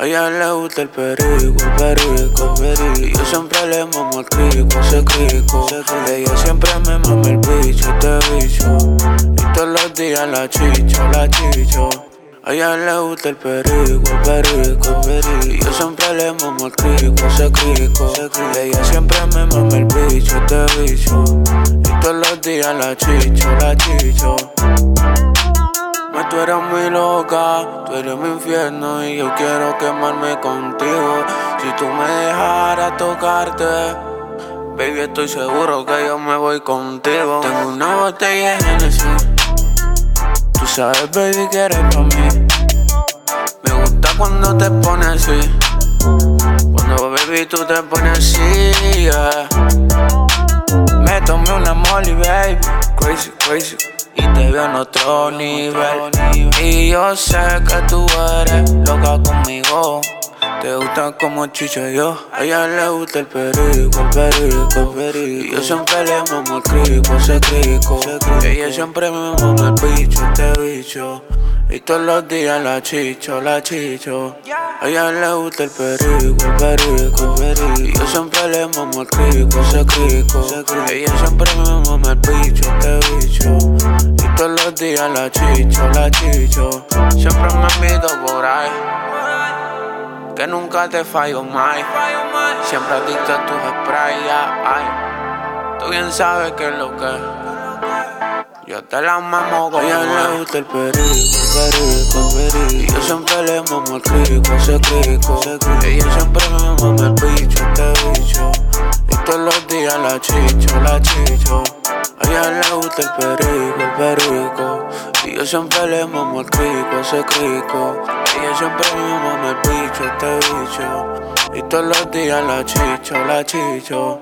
A ella le gusta el perico, el perico, Y yo siempre le mamo el crico, ese crico. Ella siempre me mama el bicho, este bicho. Y todos los días la chicho, la chicho. A ella le gusta el perico, el perico, Y yo siempre le mamo el crico, ese crico. Ella siempre me mama el bicho, este bicho. Y todos los días la chicho, la chicho. Ma tú eres muy loca, tú eres mi infierno y yo quiero quemarme contigo. Si tú me dejaras tocarte, baby, estoy seguro que yo me voy contigo. Tengo una botella de Genesis, tú sabes, baby, que eres para mí. Me gusta cuando te pones así, cuando baby tú te pones así, yeah. Y te veo en otro nivel. Y yo sé que tú eres loca conmigo. Te gusta como chicho yo. A ella le gusta el perico, el perico, el perico. Y yo siempre le mamo el crico, ese crico. Ella siempre me mama el bicho, este bicho. Y todos los días la chicho, la chicho. A ella le gusta el perico, el perico, Y yo siempre le mamo el crico, ese crico. Ella siempre me mama el bicho, este bicho. Y todos los días la chicho, la chicho. Siempre me invito por ahí. Que nunca te fallo más. Siempre adicto a tus sprays, ay. Tú bien sabes que es lo que yo te la mamo como A ella le gusta el perico, el perico, perico. Y yo siempre le mamo el crico, ese crico. Ella siempre me mama el bicho, este bicho. Y todos los días la chicho, la chicho. A ella le gusta el perico, el perico. Y yo siempre le mamo el crico, ese crico. Ella siempre me mama el bicho, este bicho. Y todos los días la chicho, la chicho.